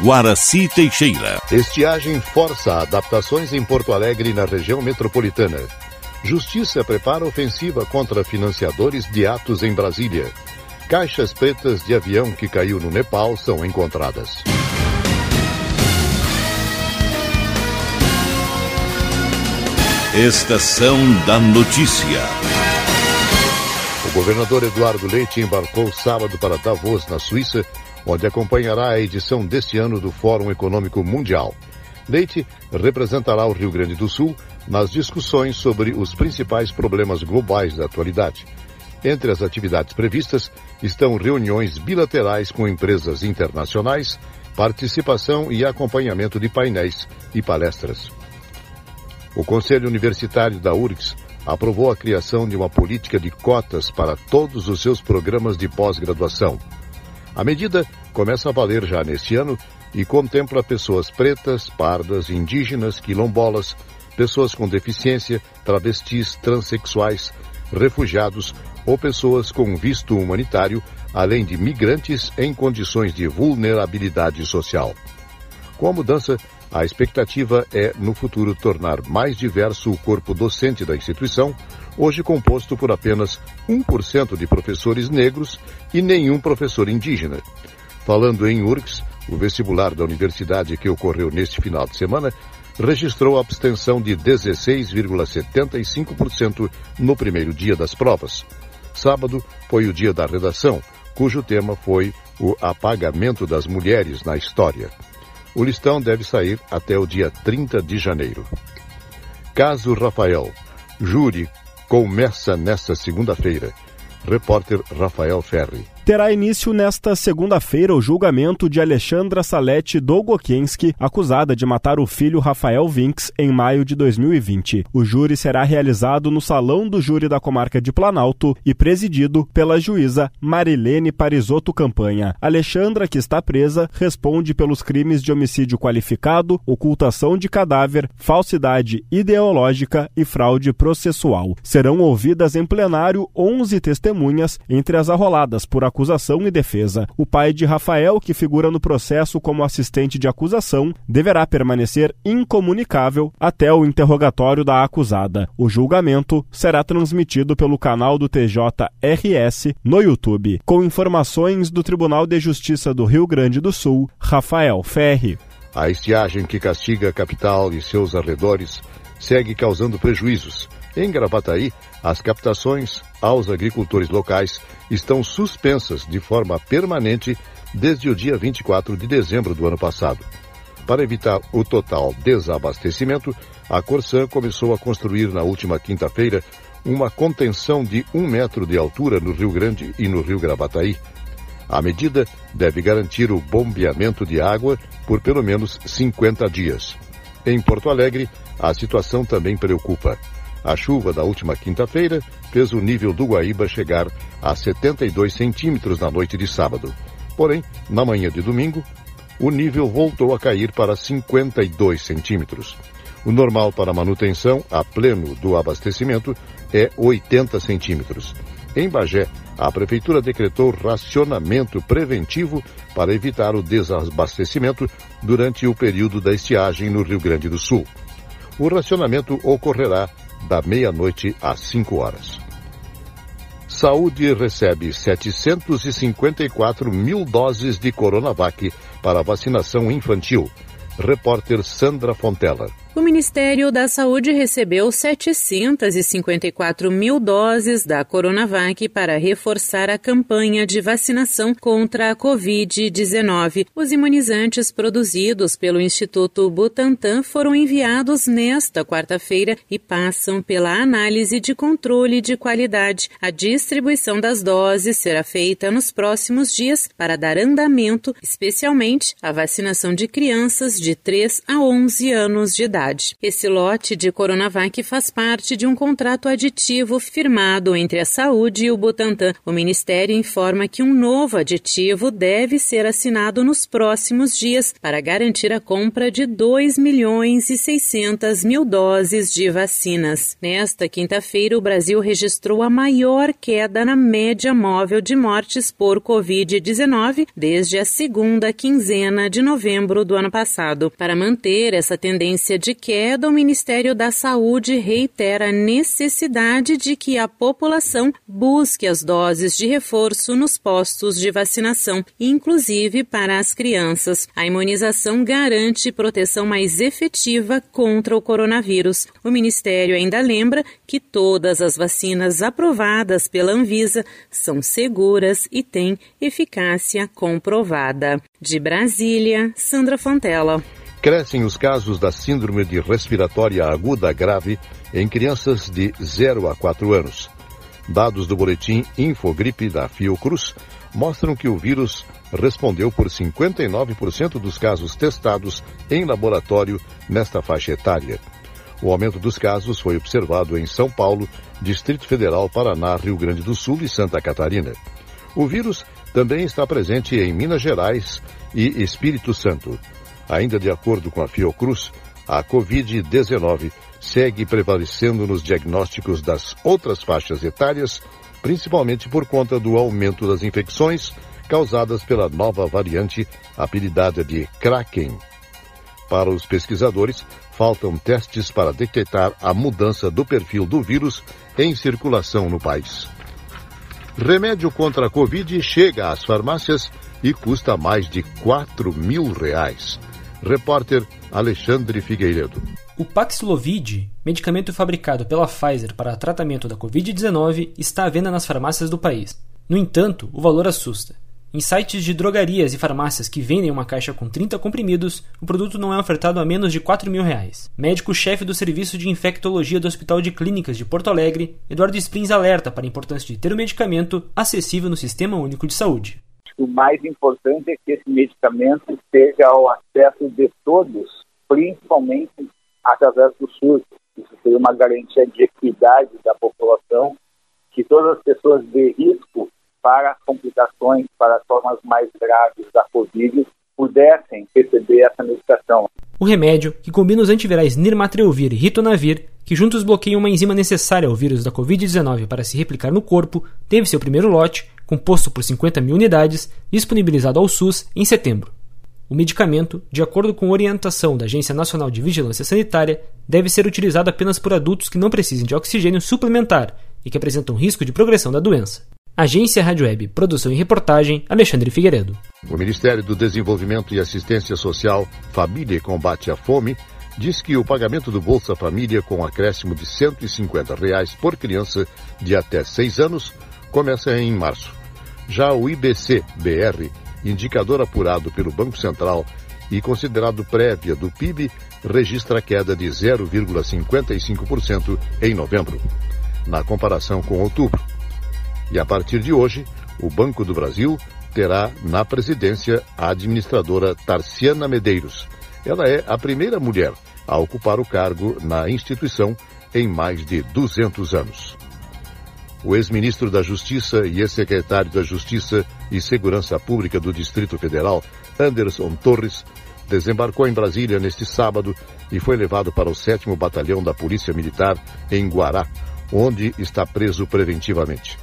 Guaraci Teixeira. Estiagem força adaptações em Porto Alegre e na região metropolitana. Justiça prepara ofensiva contra financiadores de atos em Brasília. Caixas pretas de avião que caiu no Nepal são encontradas. Estação da Notícia. O governador Eduardo Leite embarcou sábado para Davos, na Suíça, onde acompanhará a edição deste ano do Fórum Econômico Mundial. Leite representará o Rio Grande do Sul nas discussões sobre os principais problemas globais da atualidade. Entre as atividades previstas estão reuniões bilaterais com empresas internacionais, participação e acompanhamento de painéis e palestras. O Conselho Universitário da URGS aprovou a criação de uma política de cotas para todos os seus programas de pós-graduação. A medida começa a valer já neste ano e contempla pessoas pretas, pardas, indígenas, quilombolas, pessoas com deficiência, travestis, transexuais, refugiados ou pessoas com visto humanitário, além de migrantes em condições de vulnerabilidade social. Com a mudança, a expectativa é, no futuro, tornar mais diverso o corpo docente da instituição, hoje composto por apenas 1% de professores negros e nenhum professor indígena. Falando em URGS, o vestibular da universidade que ocorreu neste final de semana registrou abstenção de 16,75% no primeiro dia das provas. Sábado foi o dia da redação, cujo tema foi o apagamento das mulheres na história. O listão deve sair até o dia 30 de janeiro. Caso Rafael. Júri começa nesta segunda-feira. Repórter Rafael Ferri terá início nesta segunda-feira o julgamento de Alexandra Salete Dolgokenski, acusada de matar o filho Rafael Vinks em maio de 2020. O júri será realizado no Salão do Júri da Comarca de Planalto e presidido pela juíza Marilene Parisotto Campanha. Alexandra, que está presa, responde pelos crimes de homicídio qualificado, ocultação de cadáver, falsidade ideológica e fraude processual. Serão ouvidas em plenário 11 testemunhas entre as arroladas por acusação acusação e defesa. O pai de Rafael, que figura no processo como assistente de acusação, deverá permanecer incomunicável até o interrogatório da acusada. O julgamento será transmitido pelo canal do TJRS no YouTube. Com informações do Tribunal de Justiça do Rio Grande do Sul, Rafael Ferri. A estiagem que castiga a capital e seus arredores segue causando prejuízos. Em Gravataí, as captações aos agricultores locais estão suspensas de forma permanente desde o dia 24 de dezembro do ano passado. Para evitar o total desabastecimento, a Corsan começou a construir na última quinta-feira uma contenção de um metro de altura no Rio Grande e no Rio Gravataí. A medida deve garantir o bombeamento de água por pelo menos 50 dias. Em Porto Alegre, a situação também preocupa. A chuva da última quinta-feira fez o nível do Guaíba chegar a 72 centímetros na noite de sábado. Porém, na manhã de domingo, o nível voltou a cair para 52 centímetros. O normal para manutenção a pleno do abastecimento é 80 centímetros. Em Bagé, a Prefeitura decretou racionamento preventivo para evitar o desabastecimento durante o período da estiagem no Rio Grande do Sul. O racionamento ocorrerá da meia-noite às 5 horas. Saúde recebe 754 mil doses de Coronavac para vacinação infantil. Repórter Sandra Fontela. O Ministério da Saúde recebeu 754 mil doses da Coronavac para reforçar a campanha de vacinação contra a Covid-19. Os imunizantes produzidos pelo Instituto Butantan foram enviados nesta quarta-feira e passam pela análise de controle de qualidade. A distribuição das doses será feita nos próximos dias para dar andamento, especialmente à vacinação de crianças de 3 a 11 anos de idade. Esse lote de Coronavac faz parte de um contrato aditivo firmado entre a Saúde e o Butantan. O Ministério informa que um novo aditivo deve ser assinado nos próximos dias para garantir a compra de 2 milhões e 600 mil doses de vacinas. Nesta quinta-feira, o Brasil registrou a maior queda na média móvel de mortes por Covid-19 desde a segunda quinzena de novembro do ano passado. Para manter essa tendência de queda, o Ministério da Saúde reitera a necessidade de que a população busque as doses de reforço nos postos de vacinação, inclusive para as crianças. A imunização garante proteção mais efetiva contra o coronavírus. O Ministério ainda lembra que todas as vacinas aprovadas pela Anvisa são seguras e têm eficácia comprovada. De Brasília, Sandra Fontela. Crescem os casos da síndrome de respiratória aguda grave em crianças de 0 a 4 anos. Dados do boletim Infogripe da Fiocruz mostram que o vírus respondeu por 59% dos casos testados em laboratório nesta faixa etária. O aumento dos casos foi observado em São Paulo, Distrito Federal, Paraná, Rio Grande do Sul e Santa Catarina. O vírus também está presente em Minas Gerais e Espírito Santo. Ainda de acordo com a Fiocruz, a Covid-19 segue prevalecendo nos diagnósticos das outras faixas etárias, principalmente por conta do aumento das infecções causadas pela nova variante apelidada de Kraken. Para os pesquisadores, faltam testes para detectar a mudança do perfil do vírus em circulação no país. Remédio contra a Covid chega às farmácias e custa mais de 4 mil reais. Repórter Alexandre Figueiredo. O Paxlovid, medicamento fabricado pela Pfizer para tratamento da Covid-19, está à venda nas farmácias do país. No entanto, o valor assusta. Em sites de drogarias e farmácias que vendem uma caixa com 30 comprimidos, o produto não é ofertado a menos de 4 mil reais. Médico-chefe do Serviço de Infectologia do Hospital de Clínicas de Porto Alegre, Eduardo Springs alerta para a importância de ter o medicamento acessível no Sistema Único de Saúde. O mais importante é que esse medicamento esteja ao acesso de todos, principalmente através do SUS. Isso seria uma garantia de equidade da população, que todas as pessoas de risco para complicações, para formas mais graves da Covid, pudessem receber essa medicação. O remédio, que combina os antivirais Nirmatrelvir e Ritonavir, que juntos bloqueiam uma enzima necessária ao vírus da Covid-19 para se replicar no corpo, teve seu primeiro lote, composto por 50 mil unidades, disponibilizado ao SUS em setembro. O medicamento, de acordo com orientação da Agência Nacional de Vigilância Sanitária, deve ser utilizado apenas por adultos que não precisem de oxigênio suplementar e que apresentam risco de progressão da doença. Agência Rádio Web, produção e reportagem, Alexandre Figueiredo. O Ministério do Desenvolvimento e Assistência Social, Família e Combate à Fome, diz que o pagamento do Bolsa Família com acréscimo de 150 reais por criança de até 6 anos começa em março. Já o IBC-BR, indicador apurado pelo Banco Central e considerado prévia do PIB, registra queda de 0,55% em novembro, na comparação com outubro. E a partir de hoje, o Banco do Brasil terá na presidência a administradora Tarciana Medeiros. Ela é a primeira mulher a ocupar o cargo na instituição em mais de 200 anos. O ex-ministro da Justiça e ex-secretário da Justiça e Segurança Pública do Distrito Federal, Anderson Torres, desembarcou em Brasília neste sábado e foi levado para o 7 Batalhão da Polícia Militar em Guará, onde está preso preventivamente.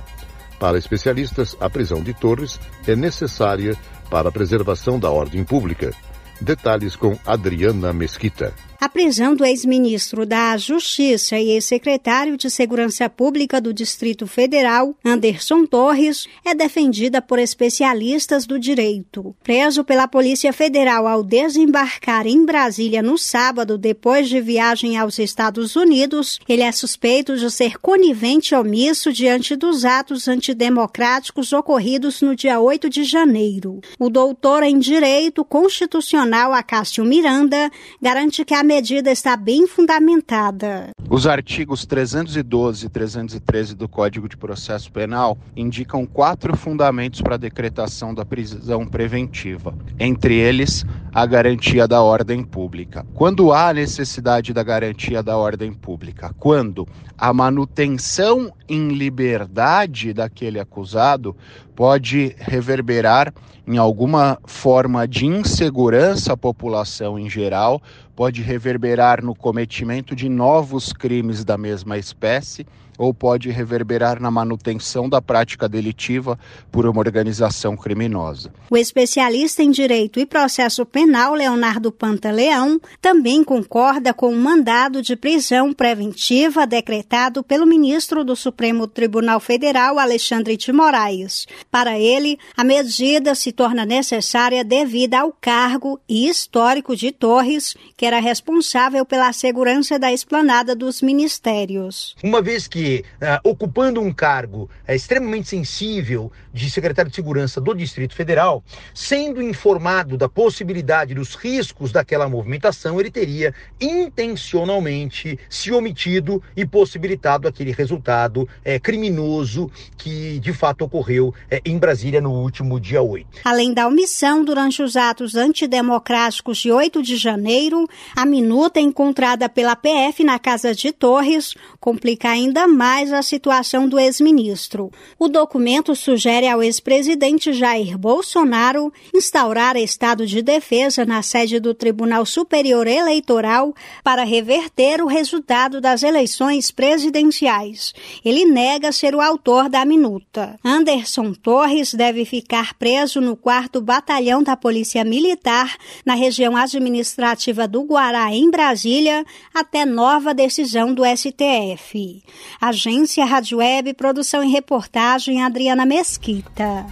Para especialistas, a prisão de Torres é necessária para a preservação da ordem pública. Detalhes com Adriana Mesquita. A prisão do ex-ministro da Justiça e ex-secretário de Segurança Pública do Distrito Federal, Anderson Torres, é defendida por especialistas do direito. Preso pela Polícia Federal ao desembarcar em Brasília no sábado, depois de viagem aos Estados Unidos, ele é suspeito de ser conivente omisso diante dos atos antidemocráticos ocorridos no dia 8 de janeiro. O doutor em Direito Constitucional Acácio Miranda garante que a medida está bem fundamentada. Os artigos 312 e 313 do Código de Processo Penal indicam quatro fundamentos para a decretação da prisão preventiva, entre eles a garantia da ordem pública. Quando há necessidade da garantia da ordem pública? Quando a manutenção em liberdade daquele acusado pode reverberar em alguma forma de insegurança à população em geral, pode reverberar no cometimento de novos crimes da mesma espécie ou pode reverberar na manutenção da prática delitiva por uma organização criminosa. O especialista em direito e processo penal Leonardo Pantaleão também concorda com o mandado de prisão preventiva decretado pelo ministro do Supremo Tribunal Federal Alexandre de Moraes. Para ele, a medida se torna necessária devido ao cargo e histórico de Torres, que era responsável pela segurança da esplanada dos ministérios. Uma vez uh, ocupando um cargo uh, extremamente sensível de secretário de Segurança do Distrito Federal, sendo informado da possibilidade dos riscos daquela movimentação, ele teria intencionalmente se omitido e possibilitado aquele resultado uh, criminoso que de fato ocorreu em Brasília no último dia 8. Além da omissão durante os atos antidemocráticos de 8 de janeiro, a minuta encontrada pela PF na casa de Torres complica ainda mais a situação do ex-ministro. O documento sugere ao ex-presidente Jair Bolsonaro instaurar estado de defesa na sede do Tribunal Superior Eleitoral para reverter o resultado das eleições presidenciais. Ele nega ser o autor da minuta. Anderson Torres deve ficar preso no 4 Batalhão da Polícia Militar, na região administrativa do Guará, em Brasília, até nova decisão do STF. Agência Rádio Web, produção e reportagem Adriana Mesquita.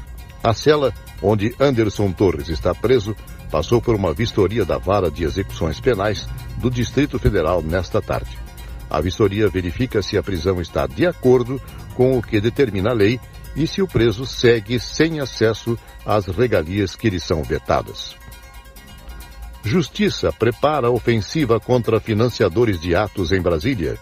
A cela onde Anderson Torres está preso passou por uma vistoria da Vara de Execuções Penais do Distrito Federal nesta tarde. A vistoria verifica se a prisão está de acordo com o que determina a lei e se o preso segue sem acesso às regalias que lhe são vetadas. Justiça prepara ofensiva contra financiadores de atos em Brasília.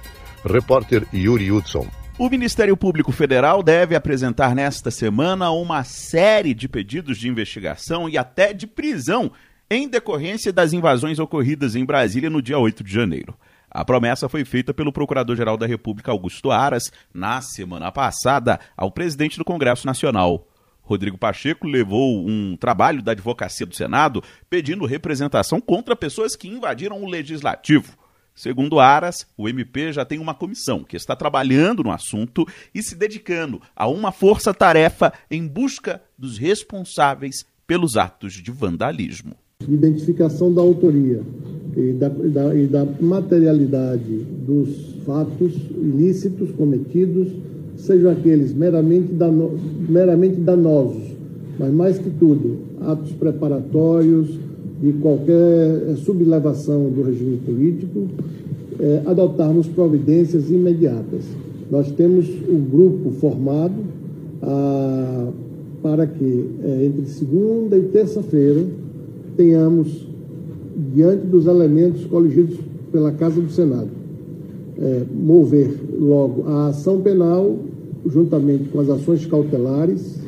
Repórter Yuri Hudson. O Ministério Público Federal deve apresentar nesta semana uma série de pedidos de investigação e até de prisão em decorrência das invasões ocorridas em Brasília no dia 8 de janeiro. A promessa foi feita pelo Procurador-Geral da República, Augusto Aras, na semana passada, ao presidente do Congresso Nacional. Rodrigo Pacheco levou um trabalho da Advocacia do Senado pedindo representação contra pessoas que invadiram o Legislativo. Segundo Aras, o MP já tem uma comissão que está trabalhando no assunto e se dedicando a uma força-tarefa em busca dos responsáveis pelos atos de vandalismo. Identificação da autoria e da, da, e da materialidade dos fatos ilícitos cometidos, sejam aqueles meramente, dano, meramente danosos, mas mais que tudo, atos preparatórios, de qualquer sublevação do regime político, é, adotarmos providências imediatas. Nós temos um grupo formado ah, para que, é, entre segunda e terça-feira, tenhamos, diante dos elementos coligidos pela Casa do Senado, mover logo a ação penal, juntamente com as ações cautelares,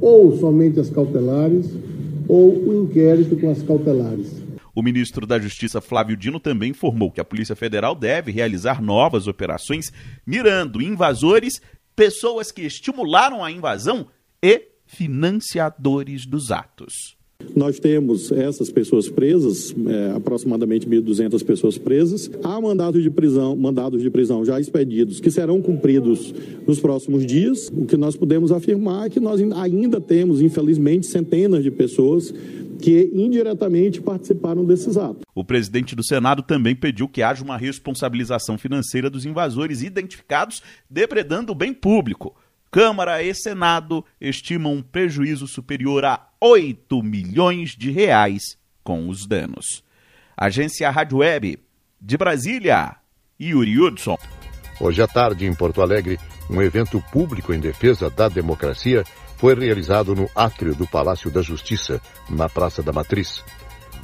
ou somente as cautelares, ou o inquérito com as cautelares. O ministro da Justiça Flávio Dino também informou que a Polícia Federal deve realizar novas operações mirando invasores, pessoas que estimularam a invasão e financiadores dos atos. Nós temos essas pessoas presas, é, aproximadamente 1.200 pessoas presas. Há mandados de prisão, mandados de prisão já expedidos que serão cumpridos nos próximos dias. O que nós podemos afirmar é que nós ainda temos, infelizmente, centenas de pessoas que indiretamente participaram desses atos. O presidente do Senado também pediu que haja uma responsabilização financeira dos invasores identificados depredando o bem público. Câmara e Senado estimam um prejuízo superior a 8 milhões de reais com os danos. Agência Rádio Web de Brasília, Yuri Hudson. Hoje à tarde, em Porto Alegre, um evento público em defesa da democracia foi realizado no átrio do Palácio da Justiça, na Praça da Matriz.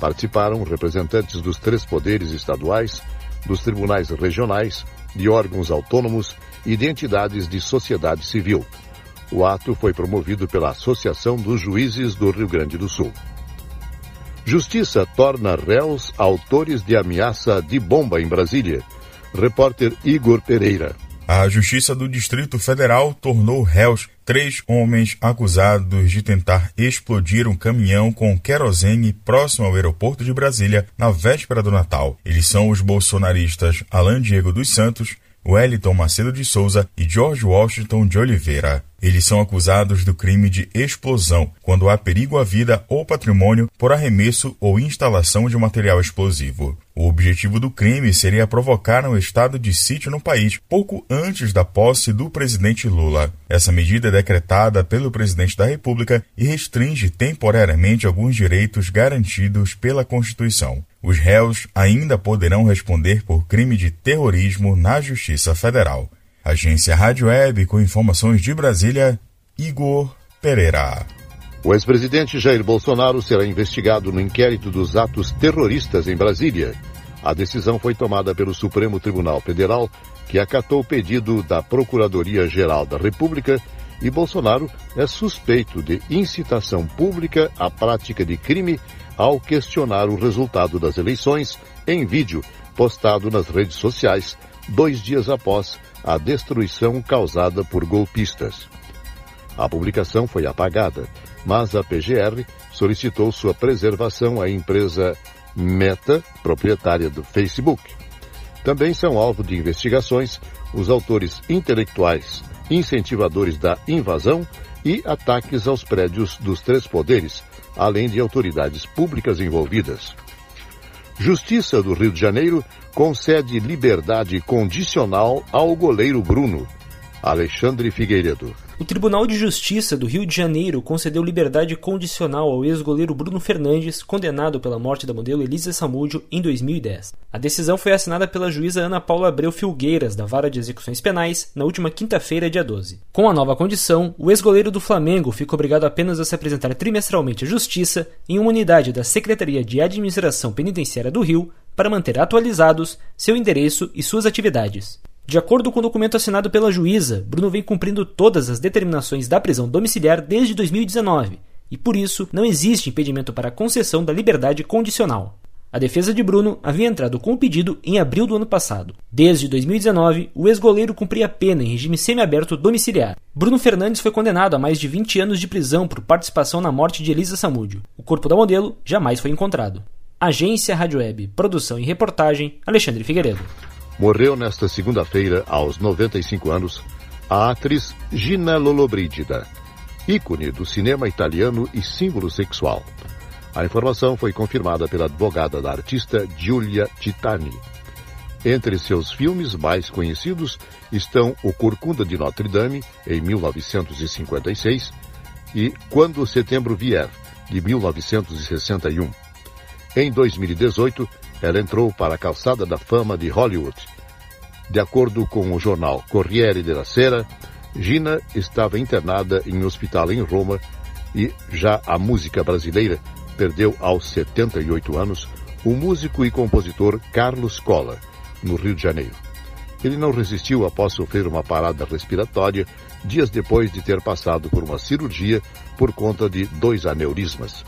Participaram representantes dos três poderes estaduais, dos tribunais regionais, de órgãos autônomos e de entidades de sociedade civil. O ato foi promovido pela Associação dos Juízes do Rio Grande do Sul. Justiça torna réus autores de ameaça de bomba em Brasília. Repórter Igor Pereira. A Justiça do Distrito Federal tornou réus três homens acusados de tentar explodir um caminhão com querosene próximo ao aeroporto de Brasília na véspera do Natal. Eles são os bolsonaristas Alain Diego dos Santos, Wellington Macedo de Souza e George Washington de Oliveira. Eles são acusados do crime de explosão, quando há perigo à vida ou patrimônio por arremesso ou instalação de material explosivo. O objetivo do crime seria provocar um estado de sítio no país pouco antes da posse do presidente Lula. Essa medida é decretada pelo presidente da República e restringe temporariamente alguns direitos garantidos pela Constituição. Os réus ainda poderão responder por crime de terrorismo na Justiça Federal. Agência Rádio Web com informações de Brasília, Igor Pereira. O ex-presidente Jair Bolsonaro será investigado no inquérito dos atos terroristas em Brasília. A decisão foi tomada pelo Supremo Tribunal Federal, que acatou o pedido da Procuradoria-Geral da República e Bolsonaro é suspeito de incitação pública à prática de crime ao questionar o resultado das eleições em vídeo postado nas redes sociais dois dias após a destruição causada por golpistas. A publicação foi apagada, mas a PGR solicitou sua preservação à empresa Meta, proprietária do Facebook. Também são alvo de investigações os autores intelectuais incentivadores da invasão e ataques aos prédios dos três poderes, além de autoridades públicas envolvidas. Justiça do Rio de Janeiro concede liberdade condicional ao goleiro Bruno. Alexandre Figueiredo. O Tribunal de Justiça do Rio de Janeiro concedeu liberdade condicional ao ex-goleiro Bruno Fernandes, condenado pela morte da modelo Elisa Samúdio em 2010. A decisão foi assinada pela juíza Ana Paula Abreu Filgueiras, da Vara de Execuções Penais, na última quinta-feira, dia 12. Com a nova condição, o ex-goleiro do Flamengo fica obrigado apenas a se apresentar trimestralmente à Justiça em uma unidade da Secretaria de Administração Penitenciária do Rio para manter atualizados seu endereço e suas atividades. De acordo com o documento assinado pela juíza, Bruno vem cumprindo todas as determinações da prisão domiciliar desde 2019 e, por isso, não existe impedimento para a concessão da liberdade condicional. A defesa de Bruno havia entrado com o pedido em abril do ano passado. Desde 2019, o ex-goleiro cumpria pena em regime semiaberto domiciliar. Bruno Fernandes foi condenado a mais de 20 anos de prisão por participação na morte de Elisa Samúdio. O corpo da modelo jamais foi encontrado. Agência Rádio Web, produção e reportagem, Alexandre Figueiredo. Morreu nesta segunda-feira, aos 95 anos, a atriz Gina Lollobrigida, ícone do cinema italiano e símbolo sexual. A informação foi confirmada pela advogada da artista Giulia Titani. Entre seus filmes mais conhecidos estão O Corcunda de Notre Dame, em 1956, e Quando Setembro Vier, de 1961. Em 2018, ela entrou para a calçada da fama de Hollywood. De acordo com o jornal Corriere della Sera, Gina estava internada em um hospital em Roma e já a música brasileira perdeu aos 78 anos o músico e compositor Carlos Cola, no Rio de Janeiro. Ele não resistiu após sofrer uma parada respiratória dias depois de ter passado por uma cirurgia por conta de dois aneurismas.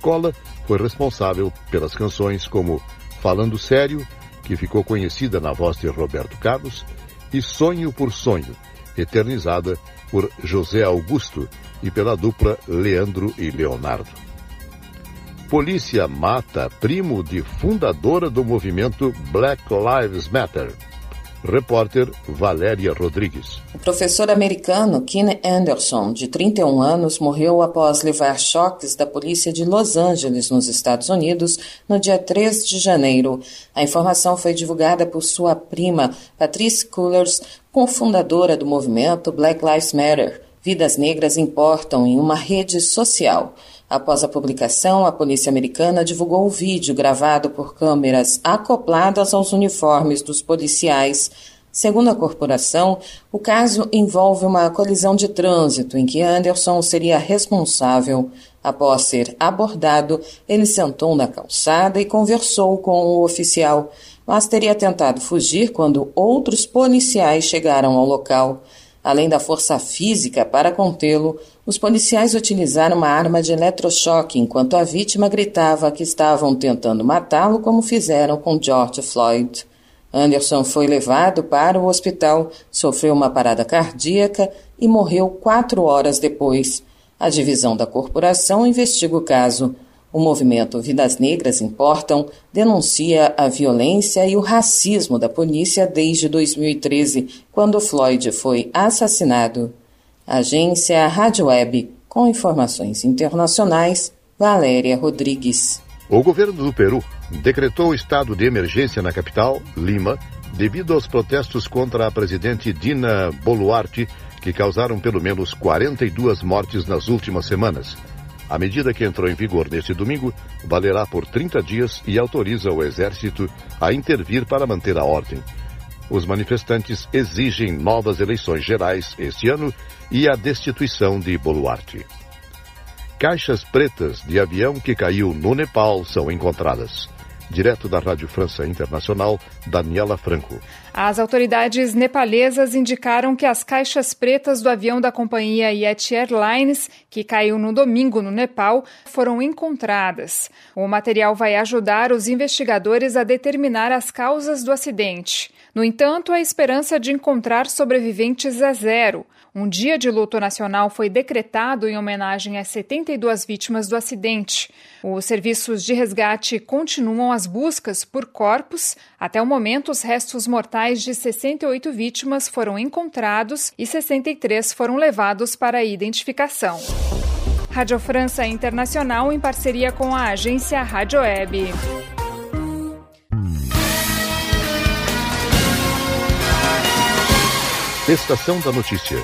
Cola foi responsável pelas canções como Falando Sério, que ficou conhecida na voz de Roberto Carlos, e Sonho por Sonho, eternizada por José Augusto e pela dupla Leandro e Leonardo. Polícia mata primo de fundadora do movimento Black Lives Matter. Repórter Valéria Rodrigues. O professor americano Ken Anderson, de 31 anos, morreu após levar choques da polícia de Los Angeles, nos Estados Unidos, no dia 3 de janeiro. A informação foi divulgada por sua prima, Patrice Cullers, cofundadora do movimento Black Lives Matter. Vidas negras importam em uma rede social. Após a publicação, a polícia americana divulgou o vídeo gravado por câmeras acopladas aos uniformes dos policiais. Segundo a corporação, o caso envolve uma colisão de trânsito em que Anderson seria responsável. Após ser abordado, ele sentou na calçada e conversou com o oficial, mas teria tentado fugir quando outros policiais chegaram ao local. Além da força física para contê-lo, os policiais utilizaram uma arma de eletrochoque enquanto a vítima gritava que estavam tentando matá-lo, como fizeram com George Floyd. Anderson foi levado para o hospital, sofreu uma parada cardíaca e morreu quatro horas depois. A divisão da corporação investiga o caso. O movimento Vidas Negras Importam denuncia a violência e o racismo da polícia desde 2013, quando Floyd foi assassinado. Agência Rádio Web, com informações internacionais, Valéria Rodrigues. O governo do Peru decretou estado de emergência na capital, Lima, devido aos protestos contra a presidente Dina Boluarte, que causaram pelo menos 42 mortes nas últimas semanas. A medida que entrou em vigor neste domingo valerá por 30 dias e autoriza o Exército a intervir para manter a ordem. Os manifestantes exigem novas eleições gerais este ano e a destituição de Boluarte caixas pretas de avião que caiu no Nepal são encontradas. Direto da Rádio França Internacional, Daniela Franco. As autoridades nepalesas indicaram que as caixas pretas do avião da companhia Yeti Airlines, que caiu no domingo no Nepal, foram encontradas. O material vai ajudar os investigadores a determinar as causas do acidente. No entanto, a esperança de encontrar sobreviventes é zero. Um dia de luto nacional foi decretado em homenagem às 72 vítimas do acidente. Os serviços de resgate continuam as buscas por corpos. Até o momento, os restos mortais de 68 vítimas foram encontrados e 63 foram levados para a identificação. Rádio França Internacional em parceria com a agência Rádio Web. Estação da Notícia,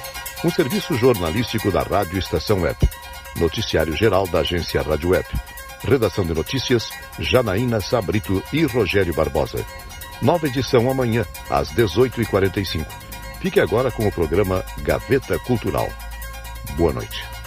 um serviço jornalístico da Rádio Estação Web. Noticiário geral da agência Rádio Web. Redação de notícias, Janaína Sabrito e Rogério Barbosa. Nova edição amanhã, às 18h45. Fique agora com o programa Gaveta Cultural. Boa noite.